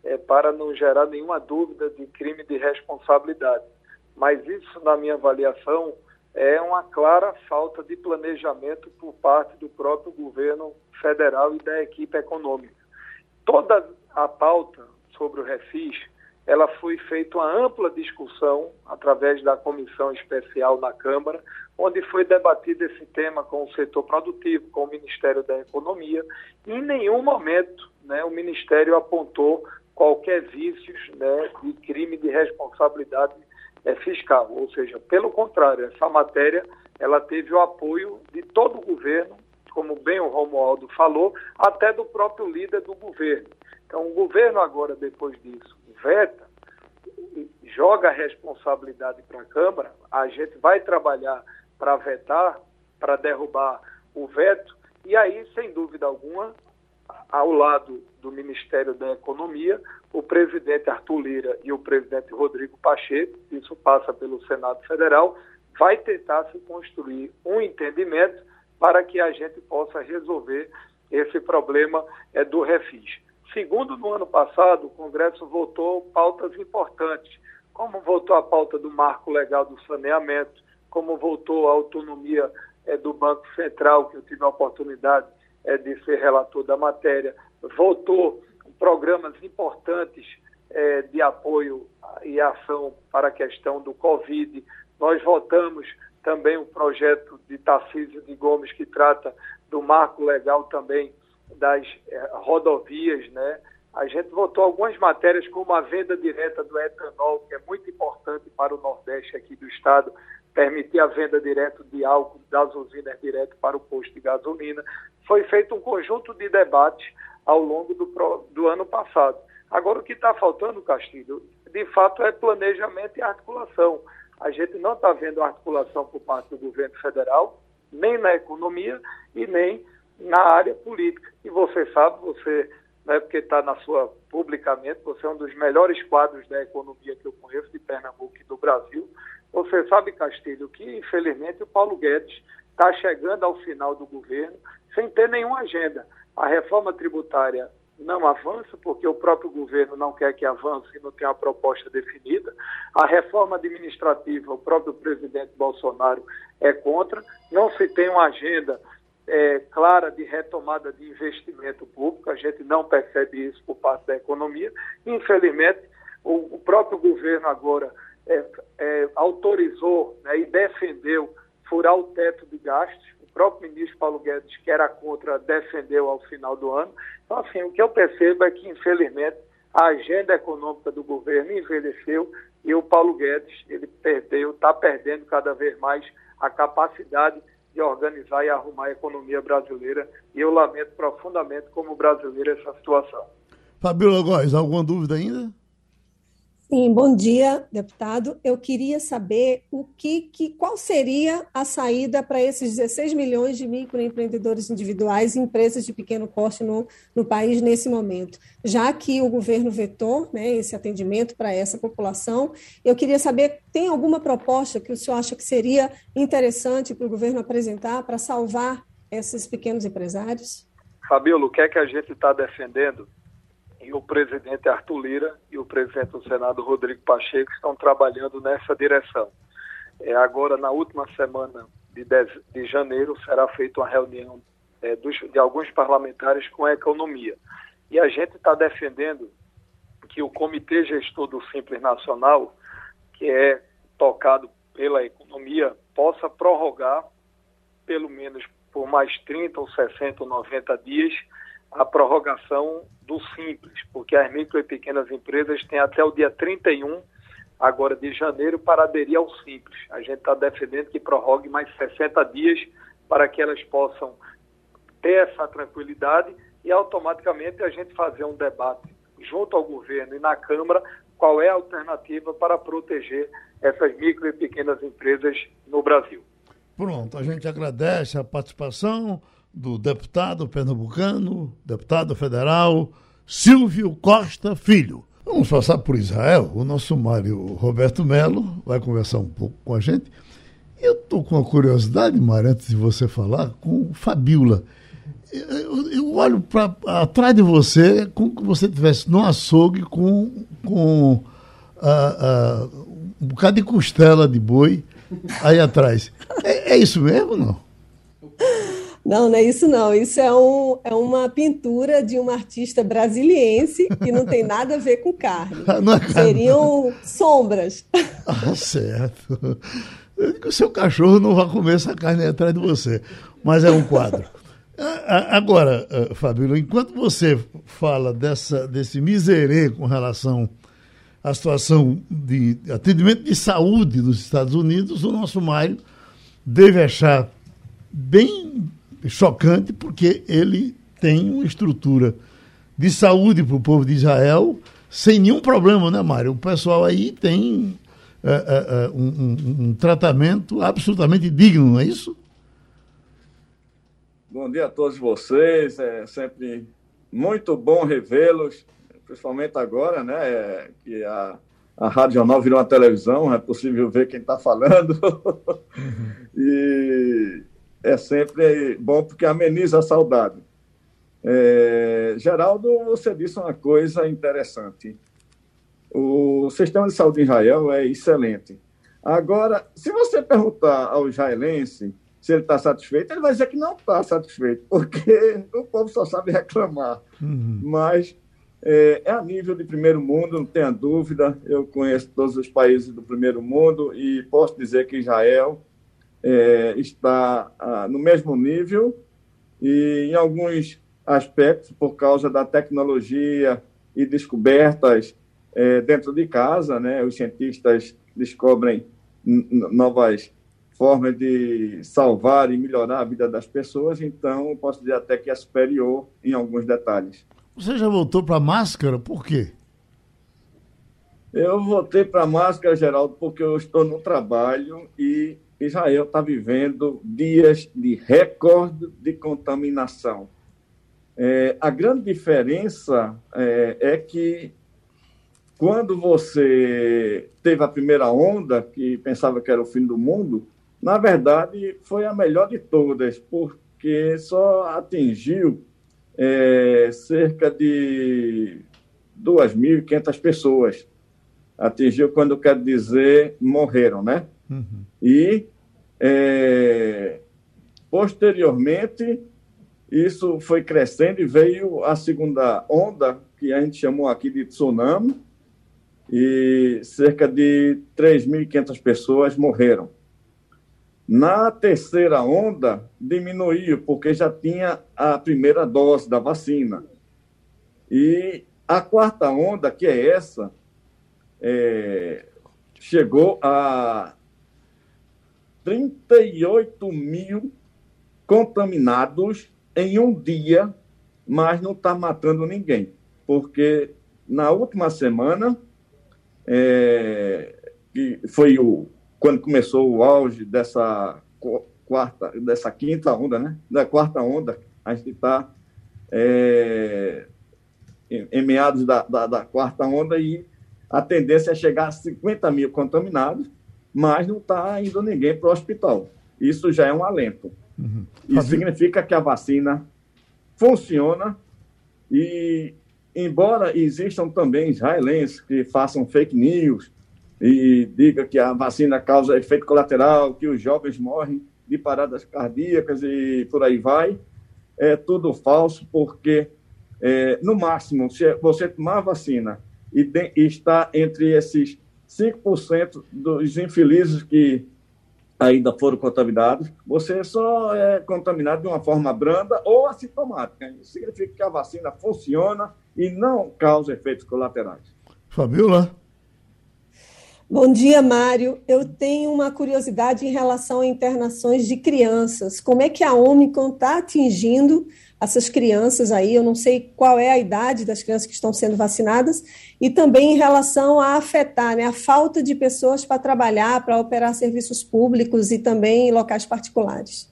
é, para não gerar nenhuma dúvida de crime de responsabilidade. Mas isso, na minha avaliação, é uma clara falta de planejamento por parte do próprio governo federal e da equipe econômica. Toda a pauta sobre o refis ela foi feita uma ampla discussão através da comissão especial na Câmara, onde foi debatido esse tema com o setor produtivo, com o Ministério da Economia. E em nenhum momento né, o Ministério apontou qualquer vícios né, de crime de responsabilidade é, fiscal. Ou seja, pelo contrário, essa matéria ela teve o apoio de todo o governo, como bem o Romualdo falou, até do próprio líder do governo. Então, o governo agora, depois disso, veta, joga a responsabilidade para a Câmara, a gente vai trabalhar para vetar, para derrubar o veto, e aí, sem dúvida alguma, ao lado do Ministério da Economia, o presidente Arthur Lira e o presidente Rodrigo Pacheco, isso passa pelo Senado Federal, vai tentar se construir um entendimento para que a gente possa resolver esse problema é, do refis. Segundo, no ano passado, o Congresso votou pautas importantes, como votou a pauta do marco legal do saneamento, como votou a autonomia é, do Banco Central, que eu tive a oportunidade é, de ser relator da matéria, votou programas importantes é, de apoio e ação para a questão do Covid. Nós votamos também o projeto de Tarcísio de Gomes, que trata do marco legal também das é, rodovias, né? A gente votou algumas matérias como a venda direta do etanol, que é muito importante para o Nordeste aqui do Estado, permitir a venda direta de álcool das usinas direto para o posto de gasolina. Foi feito um conjunto de debates ao longo do, do ano passado. Agora, o que está faltando, Castilho, de fato, é planejamento e articulação. A gente não está vendo articulação por parte do governo federal, nem na economia e nem na área política. E você sabe, você né, porque está na sua publicamente, você é um dos melhores quadros da economia que eu conheço de Pernambuco e do Brasil. Você sabe, Castilho, que infelizmente o Paulo Guedes está chegando ao final do governo sem ter nenhuma agenda. A reforma tributária não avança, porque o próprio governo não quer que avance e não tem uma proposta definida. A reforma administrativa, o próprio presidente Bolsonaro é contra. Não se tem uma agenda é, clara de retomada de investimento público, a gente não percebe isso por parte da economia. Infelizmente, o, o próprio governo agora é, é, autorizou né, e defendeu furar o teto de gastos. O próprio ministro Paulo Guedes, que era contra, defendeu ao final do ano. Então, assim, o que eu percebo é que, infelizmente, a agenda econômica do governo envelheceu e o Paulo Guedes, ele perdeu, está perdendo cada vez mais a capacidade de organizar e arrumar a economia brasileira. E eu lamento profundamente como brasileiro essa situação. Fabíola Góes, alguma dúvida ainda? Sim, bom dia, deputado. Eu queria saber o que, que qual seria a saída para esses 16 milhões de microempreendedores individuais e empresas de pequeno porte no, no país nesse momento. Já que o governo vetou né, esse atendimento para essa população, eu queria saber, tem alguma proposta que o senhor acha que seria interessante para o governo apresentar para salvar esses pequenos empresários? Fabíola, o que é que a gente está defendendo e o presidente Arthur Lira e o presidente do Senado Rodrigo Pacheco estão trabalhando nessa direção. É, agora, na última semana de, dez, de janeiro, será feita uma reunião é, dos, de alguns parlamentares com a economia. E a gente está defendendo que o Comitê Gestor do Simples Nacional, que é tocado pela economia, possa prorrogar, pelo menos por mais 30 ou 60 ou 90 dias, a prorrogação do Simples, porque as micro e pequenas empresas têm até o dia 31 agora de janeiro para aderir ao Simples. A gente está defendendo que prorrogue mais 60 dias para que elas possam ter essa tranquilidade e automaticamente a gente fazer um debate junto ao governo e na Câmara qual é a alternativa para proteger essas micro e pequenas empresas no Brasil. Pronto, a gente agradece a participação do deputado pernambucano, deputado federal Silvio Costa Filho. Vamos passar por Israel. O nosso Mário Roberto Melo vai conversar um pouco com a gente. Eu estou com uma curiosidade, Mário, antes de você falar, com Fabiola. Eu, eu olho para atrás de você como que você estivesse no açougue com, com uh, uh, um bocado de costela de boi aí atrás. É, é isso mesmo não? Não, não é isso não. Isso é, um, é uma pintura de uma artista brasiliense que não tem nada a ver com carne. É carne. Seriam sombras. Ah, certo. O seu cachorro não vai comer essa carne atrás de você, mas é um quadro. Agora, eh, Fabíola, enquanto você fala dessa, desse miserê com relação à situação de atendimento de saúde dos Estados Unidos, o nosso Mário deve achar bem chocante porque ele tem uma estrutura de saúde para o povo de Israel sem nenhum problema, né, Mário? O pessoal aí tem é, é, um, um, um, tratamento absolutamente digno, não é isso? Bom dia a todos vocês, é sempre muito bom revê-los, principalmente agora, né, é, que a, a Rádio Jornal virou uma televisão, é possível ver quem está falando. E é sempre bom porque ameniza a saudade. É, Geraldo, você disse uma coisa interessante. O sistema de saúde em Israel é excelente. Agora, se você perguntar ao israelense se ele está satisfeito, ele vai dizer que não está satisfeito, porque o povo só sabe reclamar. Uhum. Mas é, é, a nível de primeiro mundo, não tenha dúvida. Eu conheço todos os países do primeiro mundo e posso dizer que Israel é, está ah, no mesmo nível e em alguns aspectos, por causa da tecnologia e descobertas é, dentro de casa, né, os cientistas descobrem novas formas de salvar e melhorar a vida das pessoas, então posso dizer até que é superior em alguns detalhes. Você já voltou para a máscara? Por quê? Eu voltei para a máscara, Geraldo, porque eu estou no trabalho e Israel está vivendo dias de recorde de contaminação. É, a grande diferença é, é, que quando você teve a primeira onda, que pensava que era o fim do mundo, na verdade foi a melhor de todas, porque só atingiu é, cerca de 2.500 pessoas. Atingiu, quando quero dizer, morreram, né? Uhum. E, é, posteriormente, isso foi crescendo e veio a segunda onda, que a gente chamou aqui de tsunami, e cerca de 3.500 pessoas morreram. Na terceira onda, diminuiu, porque já tinha a primeira dose da vacina. E a quarta onda, que é essa, é, chegou a 38 mil contaminados em um dia, mas não está matando ninguém. Porque na última semana, é, que foi o quando começou o auge dessa quarta, dessa quinta onda, né? Da quarta onda, a gente está é, em, em, meados da, da, da, quarta onda e a tendência é chegar a 50 mil contaminados, mas não está indo ninguém para o hospital. Isso já é um alento. Uhum. Isso significa que a vacina funciona e, embora existam também israelenses que façam fake news, e diga que a vacina causa efeito colateral, que os jovens morrem de paradas cardíacas e por aí vai, é tudo falso, porque é, no máximo, se você tomar a vacina e, tem, e está entre esses 5% dos infelizes que ainda foram contaminados, você só é contaminado de uma forma branda ou assintomática. Isso significa que a vacina funciona e não causa efeitos colaterais. Fabiola? Bom dia, Mário. Eu tenho uma curiosidade em relação a internações de crianças. Como é que a Omicron está atingindo essas crianças aí? Eu não sei qual é a idade das crianças que estão sendo vacinadas e também em relação a afetar né, a falta de pessoas para trabalhar, para operar serviços públicos e também em locais particulares.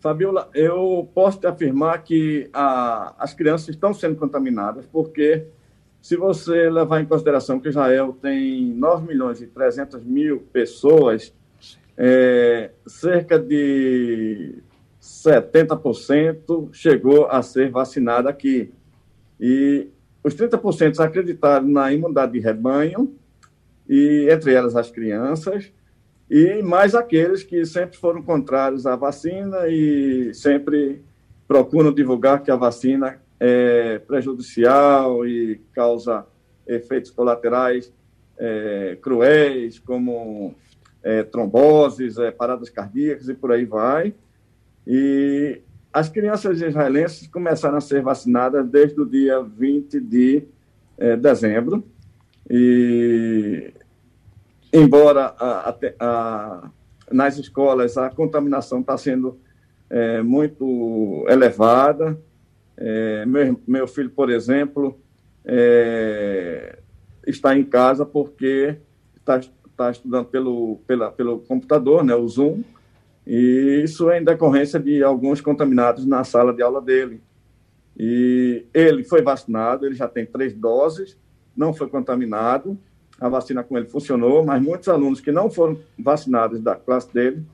Fabiola, eu posso te afirmar que a, as crianças estão sendo contaminadas porque se você levar em consideração que Israel tem 9 milhões e 300 mil pessoas, é, cerca de 70% chegou a ser vacinada aqui. E os 30% acreditaram na imunidade de rebanho, e entre elas as crianças, e mais aqueles que sempre foram contrários à vacina e sempre procuram divulgar que a vacina é, prejudicial e causa efeitos colaterais é, cruéis, como é, tromboses, é, paradas cardíacas e por aí vai. E as crianças israelenses começaram a ser vacinadas desde o dia 20 de é, dezembro. E, embora a, a, a, nas escolas a contaminação está sendo é, muito elevada, é, meu, meu filho, por exemplo, está em casa porque está, está estudando pelo, pela, pelo computador, né, o Zoom, e isso é em decorrência de alguns contaminados na sala de aula dele. E ele foi vacinado, ele já tem três doses, não foi contaminado, a vacina com ele funcionou, mas muitos alunos que não foram vacinados da classe dele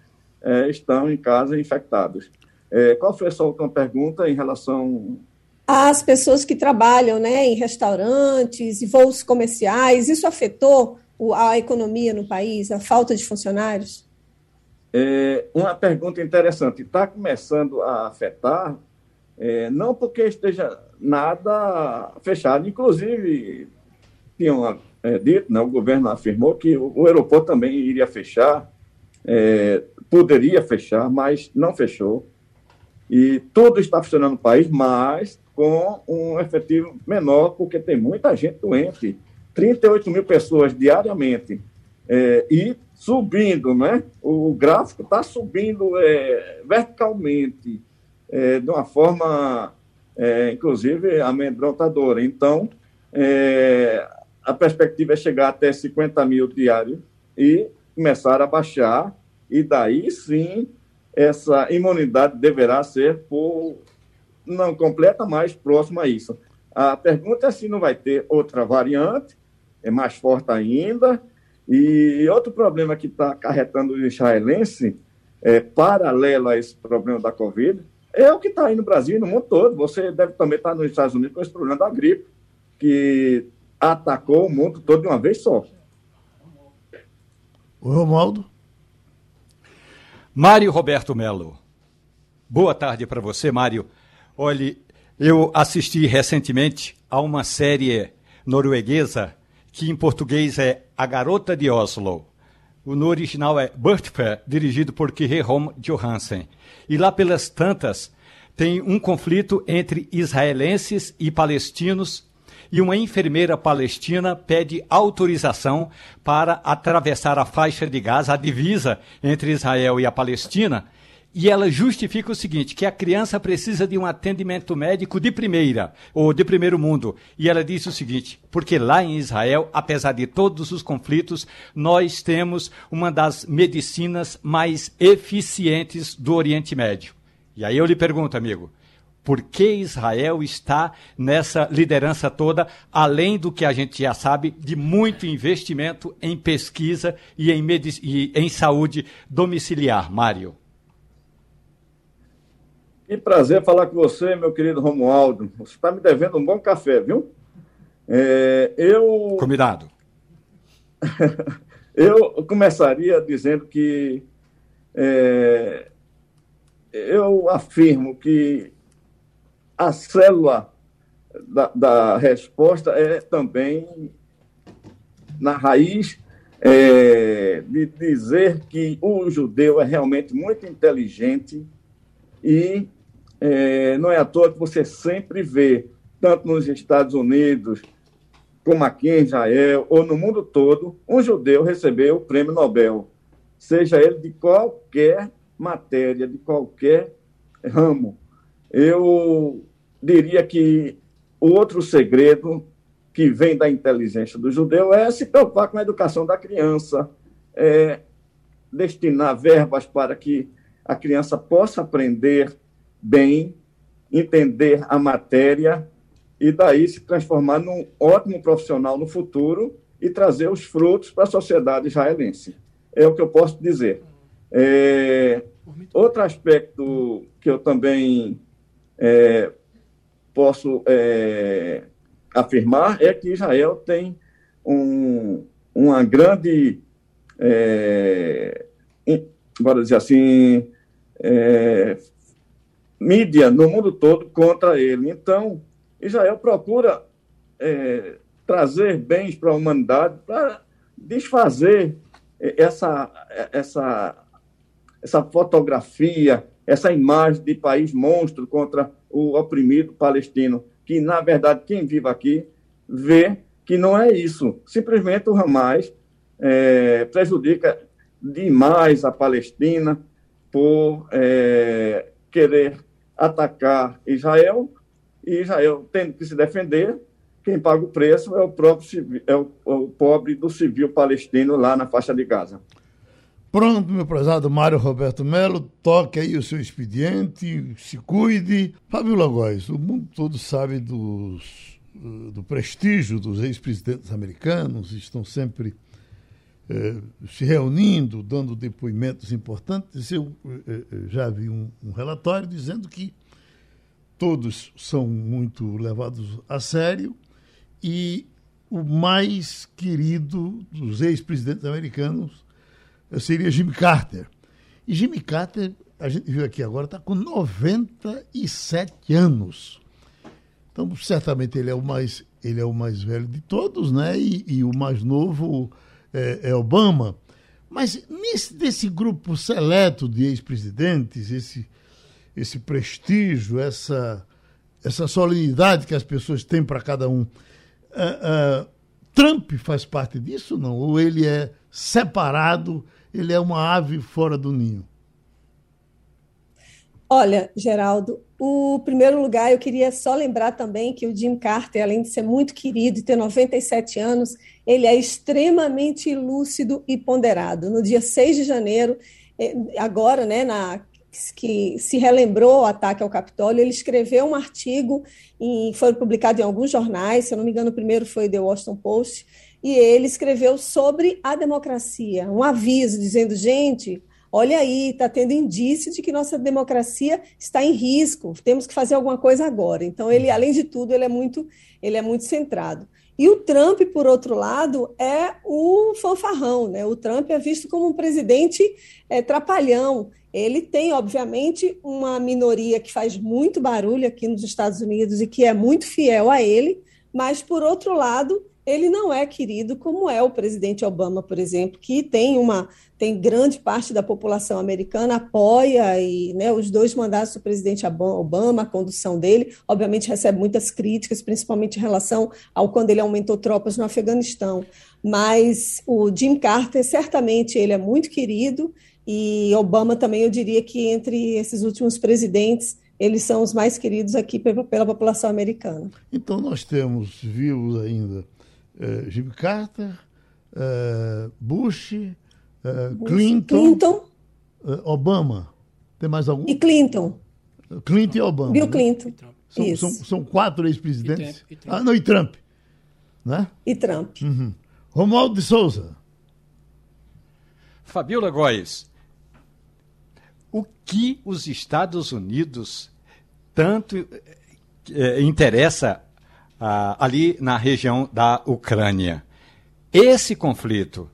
é, estão em casa infectados. É, qual foi a sua última pergunta em relação às pessoas que trabalham né, em restaurantes e voos comerciais? Isso afetou a economia no país, a falta de funcionários? É, uma pergunta interessante. Está começando a afetar, é, não porque esteja nada fechado, inclusive, tinham é, dito, né, o governo afirmou que o, o aeroporto também iria fechar, é, poderia fechar, mas não fechou. E tudo está funcionando no país, mas com um efetivo menor, porque tem muita gente doente. 38 mil pessoas diariamente. É, e subindo, né? O gráfico está subindo é, verticalmente, é, de uma forma, é, inclusive, amedrontadora. Então, é, a perspectiva é chegar até 50 mil diários e começar a baixar, e daí sim essa imunidade deverá ser por não completa, mas próxima a isso. A pergunta é se não vai ter outra variante, é mais forte ainda, e outro problema que está acarretando o israelense, é, paralelo a esse problema da Covid, é o que está aí no Brasil e no mundo todo. Você deve também estar tá nos Estados Unidos com esse problema da gripe, que atacou o mundo todo de uma vez só. O Romualdo? Mário Roberto Melo. Boa tarde para você, Mário. Olhe, eu assisti recentemente a uma série norueguesa que em português é A Garota de Oslo. No original é Birthfair, dirigido por Holm Johansen. E lá pelas tantas tem um conflito entre israelenses e palestinos e uma enfermeira palestina pede autorização para atravessar a faixa de Gaza, a divisa entre Israel e a Palestina, e ela justifica o seguinte, que a criança precisa de um atendimento médico de primeira, ou de primeiro mundo. E ela diz o seguinte, porque lá em Israel, apesar de todos os conflitos, nós temos uma das medicinas mais eficientes do Oriente Médio. E aí eu lhe pergunto, amigo, por que Israel está nessa liderança toda, além do que a gente já sabe, de muito investimento em pesquisa e em, e em saúde domiciliar, Mário? Que prazer falar com você, meu querido Romualdo. Você está me devendo um bom café, viu? É, eu. Combinado. eu começaria dizendo que é, eu afirmo que a célula da, da resposta é também na raiz é, de dizer que o judeu é realmente muito inteligente e é, não é à toa que você sempre vê, tanto nos Estados Unidos, como aqui em Israel, ou no mundo todo, um judeu receber o prêmio Nobel, seja ele de qualquer matéria, de qualquer ramo. Eu diria que outro segredo que vem da inteligência do judeu é se preocupar com a educação da criança, é destinar verbas para que a criança possa aprender bem, entender a matéria e daí se transformar num ótimo profissional no futuro e trazer os frutos para a sociedade israelense. É o que eu posso dizer. É, outro aspecto que eu também é, posso é, afirmar é que Israel tem um, uma grande, é, bora dizer assim, é, mídia no mundo todo contra ele. Então, Israel procura é, trazer bens para a humanidade para desfazer essa, essa, essa fotografia, essa imagem de país monstro contra o oprimido palestino, que, na verdade, quem vive aqui vê que não é isso. Simplesmente o Hamas é, prejudica demais a Palestina por é, querer atacar Israel e Israel tendo que se defender. Quem paga o preço é o próprio é o, o pobre do civil palestino lá na faixa de Gaza. Pronto, meu prezado Mário Roberto Melo, toque aí o seu expediente, se cuide. Fábio Lagóis, o mundo todo sabe dos, do prestígio dos ex-presidentes americanos, estão sempre eh, se reunindo, dando depoimentos importantes. Eu eh, eh, já vi um, um relatório dizendo que todos são muito levados a sério e o mais querido dos ex-presidentes americanos seria Jimmy Carter. E Jimmy Carter, a gente viu aqui agora, está com 97 anos. Então, certamente ele é o mais, ele é o mais velho de todos, né? E, e o mais novo é, é Obama. Mas nesse desse grupo seleto de ex-presidentes, esse, esse prestígio, essa, essa solenidade que as pessoas têm para cada um, uh, uh, Trump faz parte disso não? Ou ele é separado, ele é uma ave fora do ninho? Olha, Geraldo, o primeiro lugar eu queria só lembrar também que o Jim Carter, além de ser muito querido e ter 97 anos, ele é extremamente lúcido e ponderado. No dia 6 de janeiro, eh, agora, né, na que se relembrou o ataque ao Capitólio, ele escreveu um artigo e foi publicado em alguns jornais, se eu não me engano, o primeiro foi The Washington Post, e ele escreveu sobre a democracia, um aviso dizendo, gente, olha aí, está tendo indício de que nossa democracia está em risco, temos que fazer alguma coisa agora. Então, ele, além de tudo, ele é muito, ele é muito centrado. E o Trump, por outro lado, é o fanfarrão, né? O Trump é visto como um presidente é, trapalhão. Ele tem, obviamente, uma minoria que faz muito barulho aqui nos Estados Unidos e que é muito fiel a ele, mas, por outro lado, ele não é querido como é o presidente Obama, por exemplo, que tem uma tem grande parte da população americana apoia e né, os dois mandatos do presidente Obama, a condução dele, obviamente recebe muitas críticas, principalmente em relação ao quando ele aumentou tropas no Afeganistão. Mas o Jim Carter certamente ele é muito querido e Obama também eu diria que entre esses últimos presidentes eles são os mais queridos aqui pela, população americana. Então nós temos vivos ainda uh, Jimmy Carter, uh, Bush, uh, Bush, Clinton, Clinton. Obama. Tem mais algum? E Clinton. Clinton e Obama. Bill né? Clinton. São, são, são, quatro ex-presidentes. Ah, não, e Trump. Né? E Trump. Uhum. Romualdo de Souza. Fabiola Góes, o que os Estados Unidos tanto eh, interessa ah, ali na região da Ucrânia. Esse conflito,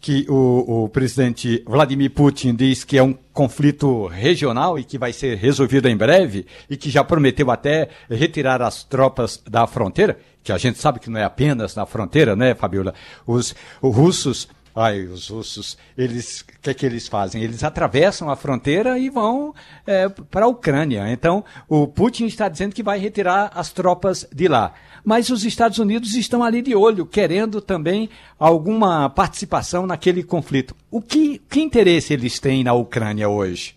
que o, o, presidente Vladimir Putin diz que é um conflito regional e que vai ser resolvido em breve, e que já prometeu até retirar as tropas da fronteira, que a gente sabe que não é apenas na fronteira, né, Fabiola? Os, os russos Ai, os russos, eles, o que é que eles fazem? Eles atravessam a fronteira e vão é, para a Ucrânia. Então, o Putin está dizendo que vai retirar as tropas de lá. Mas os Estados Unidos estão ali de olho, querendo também alguma participação naquele conflito. O que, que interesse eles têm na Ucrânia hoje?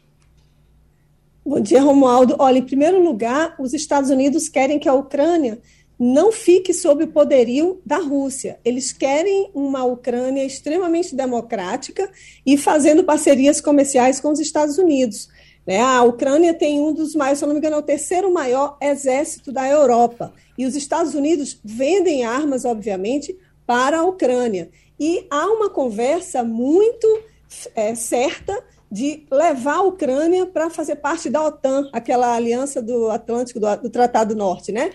Bom dia, Romualdo. Olha, em primeiro lugar, os Estados Unidos querem que a Ucrânia não fique sob o poderio da Rússia. Eles querem uma Ucrânia extremamente democrática e fazendo parcerias comerciais com os Estados Unidos. Né? A Ucrânia tem um dos maiores, se não me engano, é o terceiro maior exército da Europa. E os Estados Unidos vendem armas, obviamente, para a Ucrânia. E há uma conversa muito é, certa de levar a Ucrânia para fazer parte da OTAN, aquela aliança do Atlântico, do, do Tratado Norte, né?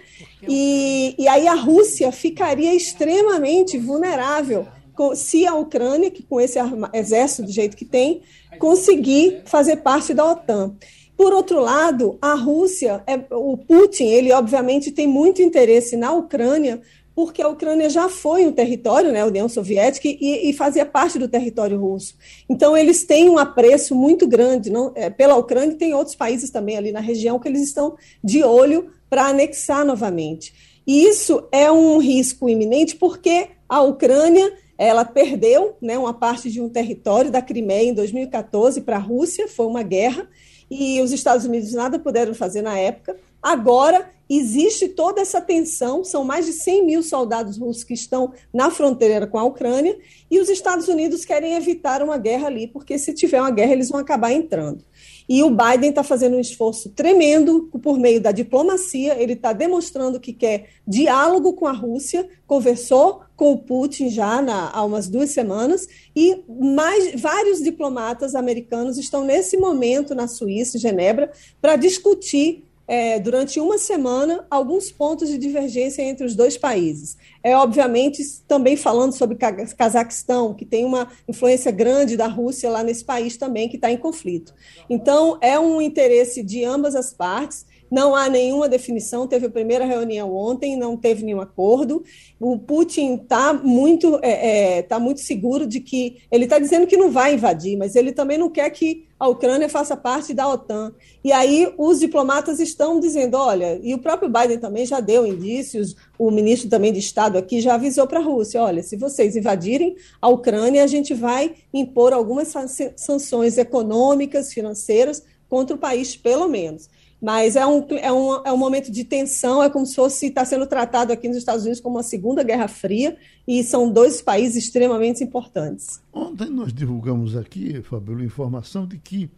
E, e aí a Rússia ficaria extremamente vulnerável se a Ucrânia, que com esse exército do jeito que tem, conseguir fazer parte da OTAN. Por outro lado, a Rússia, é, o Putin, ele obviamente tem muito interesse na Ucrânia, porque a Ucrânia já foi um território, né, União Soviética, e, e, fazia parte do território russo. Então, eles têm um apreço muito grande não, é, pela Ucrânia e tem outros países também ali na região que eles estão de olho para anexar novamente. E isso é um risco iminente porque a Ucrânia ela perdeu né, uma parte de um território da Crimeia em 2014 para a Rússia, foi uma guerra, e os Estados Unidos nada puderam fazer na época. Agora existe toda essa tensão, são mais de 100 mil soldados russos que estão na fronteira com a Ucrânia, e os Estados Unidos querem evitar uma guerra ali, porque se tiver uma guerra, eles vão acabar entrando. E o Biden está fazendo um esforço tremendo por meio da diplomacia, ele está demonstrando que quer diálogo com a Rússia, conversou com o Putin já na, há umas duas semanas, e mais vários diplomatas americanos estão nesse momento na Suíça, Genebra, para discutir é, durante uma semana alguns pontos de divergência entre os dois países. é obviamente também falando sobre Cazaquistão, que tem uma influência grande da Rússia lá nesse país também, que está em conflito. Então, é um interesse de ambas as partes. Não há nenhuma definição. Teve a primeira reunião ontem, não teve nenhum acordo. O Putin está muito, é, é, tá muito seguro de que ele está dizendo que não vai invadir, mas ele também não quer que a Ucrânia faça parte da OTAN. E aí os diplomatas estão dizendo, olha, e o próprio Biden também já deu indícios, o ministro também de Estado aqui já avisou para a Rússia, olha, se vocês invadirem a Ucrânia, a gente vai impor algumas sanções econômicas, financeiras contra o país, pelo menos. Mas é um, é, um, é um momento de tensão, é como se fosse está sendo tratado aqui nos Estados Unidos como uma segunda guerra fria, e são dois países extremamente importantes. Ontem nós divulgamos aqui, Fabíola, informação de que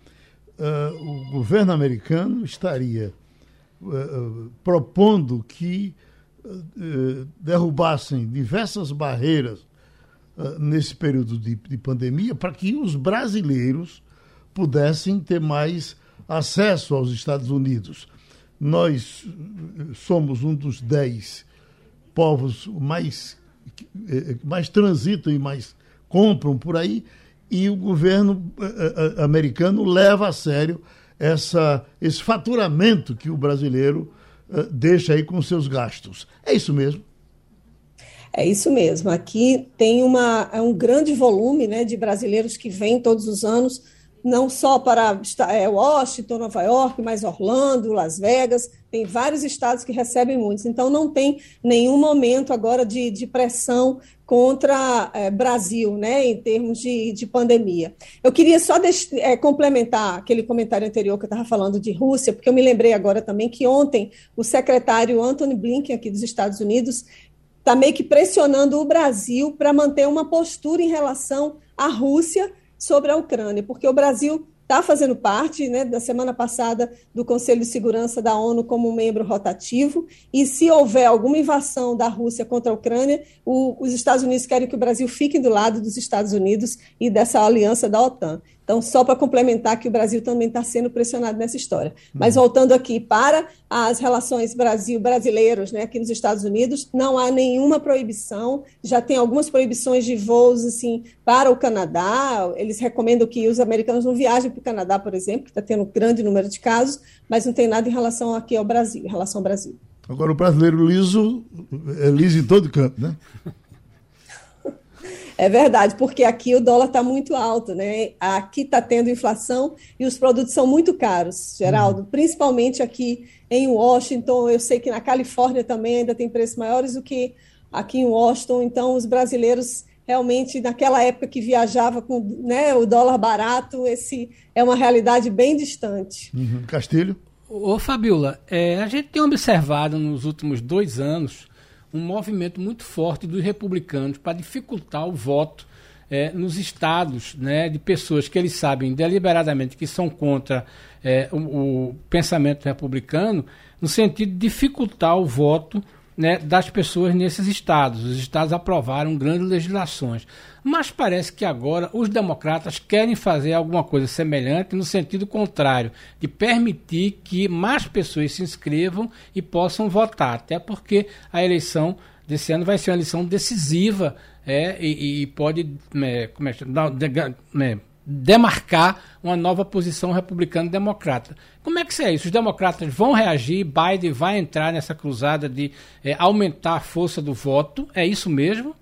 uh, o governo americano estaria uh, propondo que uh, derrubassem diversas barreiras nesse período de, de pandemia para que os brasileiros pudessem ter mais acesso aos Estados Unidos. Nós somos um dos dez povos mais, eh, mais transitam e mais compram por aí, e o governo eh, eh, americano leva a sério essa, esse faturamento que o brasileiro deixa aí com seus gastos. É isso mesmo? É isso mesmo. Aqui tem uma, é um grande volume né, de brasileiros que vêm todos os anos não só para é, Washington, Nova York, mas Orlando, Las Vegas, tem vários estados que recebem muitos. Então, não tem nenhum momento agora de, de pressão contra é, Brasil, né, em termos de, de pandemia. Eu queria só é, complementar aquele comentário anterior que eu estava falando de Rússia, porque eu me lembrei agora também que ontem o secretário Anthony Blinken, aqui dos Estados Unidos, está meio que pressionando o Brasil para manter uma postura em relação à Rússia sobre a Ucrânia, porque o Brasil está fazendo parte, né, da semana passada, do Conselho de Segurança da ONU como membro rotativo, e se houver alguma invasão da Rússia contra a Ucrânia, o, os Estados Unidos querem que o Brasil fique do lado dos Estados Unidos e dessa aliança da OTAN. Então, só para complementar que o Brasil também está sendo pressionado nessa história. Mas uhum. voltando aqui para as relações Brasil-brasileiros, né, aqui nos Estados Unidos, não há nenhuma proibição. Já tem algumas proibições de voos assim para o Canadá. Eles recomendam que os americanos não viajem para o Canadá, por exemplo, que está tendo um grande número de casos, mas não tem nada em relação aqui ao Brasil, em relação ao Brasil. Agora o brasileiro liso é liso em todo canto, né? É verdade, porque aqui o dólar está muito alto, né? Aqui está tendo inflação e os produtos são muito caros, Geraldo. Uhum. Principalmente aqui em Washington. Eu sei que na Califórnia também ainda tem preços maiores do que aqui em Washington. Então, os brasileiros realmente, naquela época que viajava com né, o dólar barato, esse é uma realidade bem distante. Uhum. Castilho? Ô, Fabiola, é, a gente tem observado nos últimos dois anos um movimento muito forte dos republicanos para dificultar o voto é, nos estados né, de pessoas que eles sabem deliberadamente que são contra é, o, o, pensamento republicano, no sentido de dificultar o voto né, das pessoas nesses estados. Os estados aprovaram grandes legislações. Mas parece que agora os democratas querem fazer alguma coisa semelhante no sentido contrário, de permitir que mais pessoas se inscrevam e possam votar. Até porque a eleição desse ano vai ser uma eleição decisiva é, e, e pode é, como é, é, demarcar uma nova posição republicano-democrata. Como é que é isso? Os democratas vão reagir, Biden vai entrar nessa cruzada de é, aumentar a força do voto, é isso mesmo?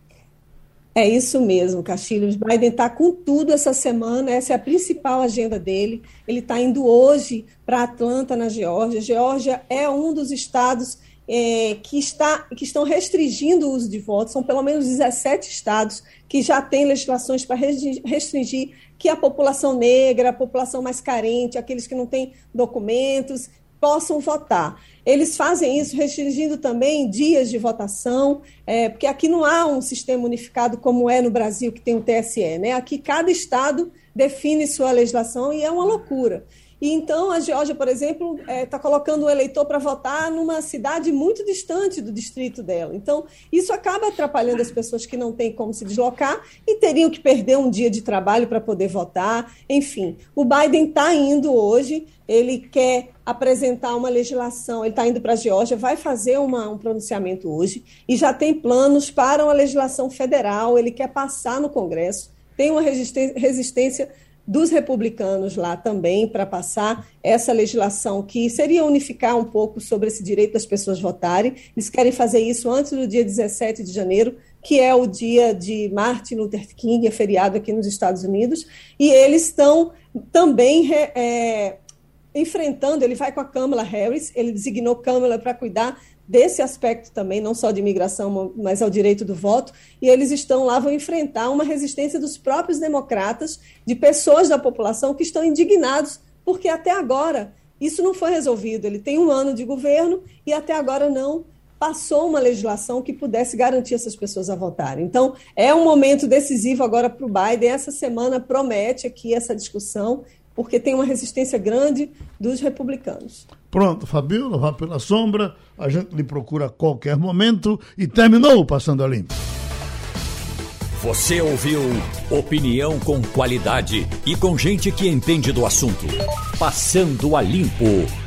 É isso mesmo, Castilho. Biden está com tudo essa semana, essa é a principal agenda dele. Ele está indo hoje para Atlanta, na Geórgia. Geórgia é um dos estados é, que, está, que estão restringindo o uso de votos, são pelo menos 17 estados que já têm legislações para restringir que a população negra, a população mais carente, aqueles que não têm documentos, possam votar. Eles fazem isso restringindo também dias de votação, é, porque aqui não há um sistema unificado como é no Brasil, que tem o TSE. Né? Aqui cada estado define sua legislação e é uma loucura. E então a Geórgia, por exemplo, está é, tá colocando o eleitor para votar numa cidade muito distante do distrito dela. Então, isso acaba atrapalhando as pessoas que não têm como se deslocar e teriam que perder um dia de trabalho para poder votar. Enfim, o Biden está indo hoje, ele quer apresentar uma legislação, ele está indo para a Geórgia, vai fazer uma, um pronunciamento hoje e já tem planos para uma legislação federal, ele quer passar no Congresso, tem uma resistência dos republicanos lá também para passar essa legislação que seria unificar um pouco sobre esse direito das pessoas votarem. Eles querem fazer isso antes do dia 17 de janeiro, que é o dia de Martin Luther King, é feriado aqui nos Estados Unidos, e eles estão também é, enfrentando, ele vai com a Kamala Harris, ele designou Kamala para cuidar desse aspecto também, não só de imigração, mas ao direito do voto, e eles estão lá, vão enfrentar uma resistência dos próprios democratas, de pessoas da população que estão indignados, porque até agora isso não foi resolvido. Ele tem um ano de governo e até agora não passou uma legislação que pudesse garantir essas pessoas a votarem. Então, é um momento decisivo agora para o Biden. Essa semana promete aqui essa discussão porque tem uma resistência grande dos republicanos. Pronto, Fabiola, vá pela sombra, a gente lhe procura a qualquer momento e terminou Passando a Limpo. Você ouviu opinião com qualidade e com gente que entende do assunto. Passando a Limpo.